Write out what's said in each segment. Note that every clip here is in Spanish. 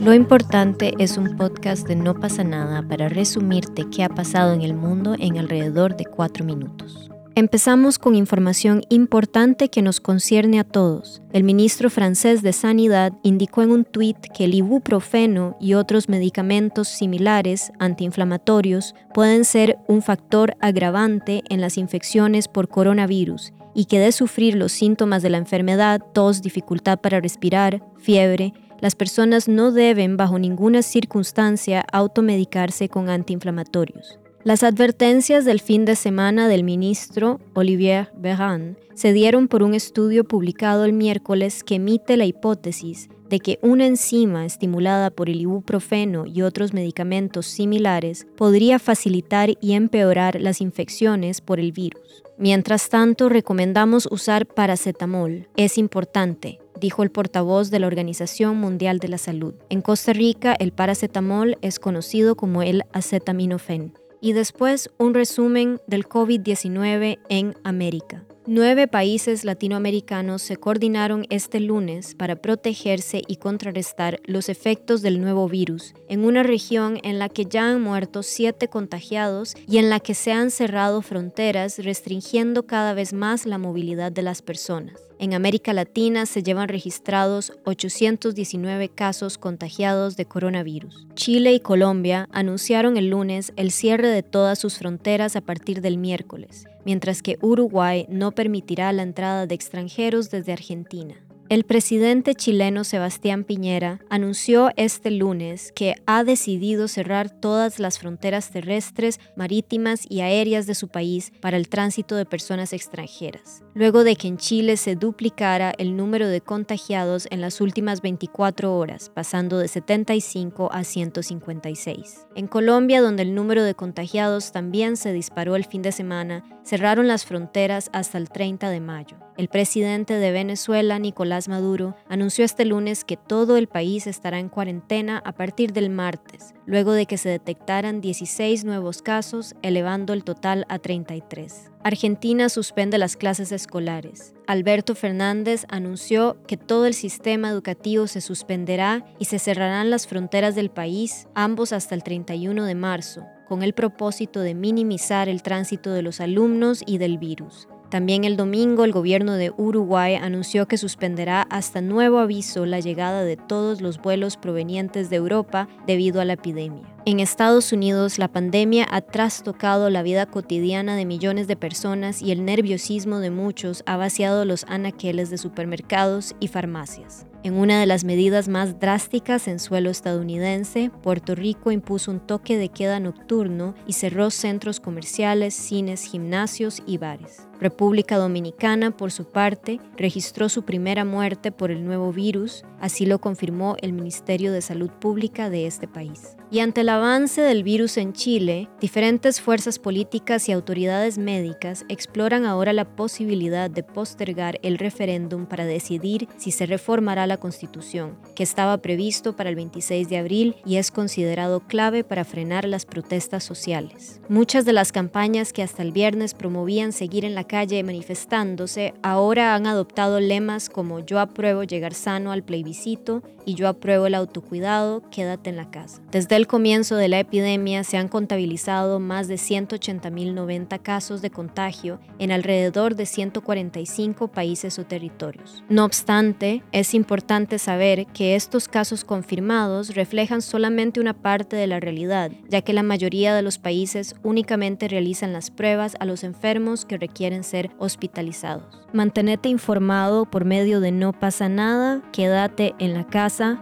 Lo importante es un podcast de No pasa nada para resumirte qué ha pasado en el mundo en alrededor de cuatro minutos. Empezamos con información importante que nos concierne a todos. El ministro francés de Sanidad indicó en un tuit que el ibuprofeno y otros medicamentos similares antiinflamatorios pueden ser un factor agravante en las infecciones por coronavirus y que de sufrir los síntomas de la enfermedad, tos, dificultad para respirar, fiebre, las personas no deben bajo ninguna circunstancia automedicarse con antiinflamatorios. Las advertencias del fin de semana del ministro Olivier Véran se dieron por un estudio publicado el miércoles que emite la hipótesis de que una enzima estimulada por el ibuprofeno y otros medicamentos similares podría facilitar y empeorar las infecciones por el virus. Mientras tanto, recomendamos usar paracetamol. Es importante, dijo el portavoz de la Organización Mundial de la Salud. En Costa Rica, el paracetamol es conocido como el acetaminofén y después un resumen del COVID-19 en América. Nueve países latinoamericanos se coordinaron este lunes para protegerse y contrarrestar los efectos del nuevo virus en una región en la que ya han muerto siete contagiados y en la que se han cerrado fronteras restringiendo cada vez más la movilidad de las personas. En América Latina se llevan registrados 819 casos contagiados de coronavirus. Chile y Colombia anunciaron el lunes el cierre de todas sus fronteras a partir del miércoles, mientras que Uruguay no permitirá la entrada de extranjeros desde Argentina. El presidente chileno Sebastián Piñera anunció este lunes que ha decidido cerrar todas las fronteras terrestres, marítimas y aéreas de su país para el tránsito de personas extranjeras, luego de que en Chile se duplicara el número de contagiados en las últimas 24 horas, pasando de 75 a 156. En Colombia, donde el número de contagiados también se disparó el fin de semana, cerraron las fronteras hasta el 30 de mayo. El presidente de Venezuela, Nicolás Maduro, anunció este lunes que todo el país estará en cuarentena a partir del martes, luego de que se detectaran 16 nuevos casos, elevando el total a 33. Argentina suspende las clases escolares. Alberto Fernández anunció que todo el sistema educativo se suspenderá y se cerrarán las fronteras del país, ambos hasta el 31 de marzo, con el propósito de minimizar el tránsito de los alumnos y del virus. También el domingo el gobierno de Uruguay anunció que suspenderá hasta nuevo aviso la llegada de todos los vuelos provenientes de Europa debido a la epidemia. En Estados Unidos, la pandemia ha trastocado la vida cotidiana de millones de personas y el nerviosismo de muchos ha vaciado los anaqueles de supermercados y farmacias. En una de las medidas más drásticas en suelo estadounidense, Puerto Rico impuso un toque de queda nocturno y cerró centros comerciales, cines, gimnasios y bares. República Dominicana, por su parte, registró su primera muerte por el nuevo virus, así lo confirmó el Ministerio de Salud Pública de este país. Y ante el avance del virus en Chile, diferentes fuerzas políticas y autoridades médicas exploran ahora la posibilidad de postergar el referéndum para decidir si se reformará la Constitución, que estaba previsto para el 26 de abril y es considerado clave para frenar las protestas sociales. Muchas de las campañas que hasta el viernes promovían seguir en la calle manifestándose ahora han adoptado lemas como yo apruebo llegar sano al plebiscito y yo apruebo el autocuidado, quédate en la casa. Desde el comienzo de la epidemia se han contabilizado más de 180.090 casos de contagio en alrededor de 145 países o territorios. No obstante, es importante saber que estos casos confirmados reflejan solamente una parte de la realidad, ya que la mayoría de los países únicamente realizan las pruebas a los enfermos que requieren ser hospitalizados. Mantenete informado por medio de No pasa nada, quédate en la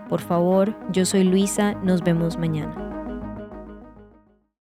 por favor. Yo soy Luisa, nos vemos mañana.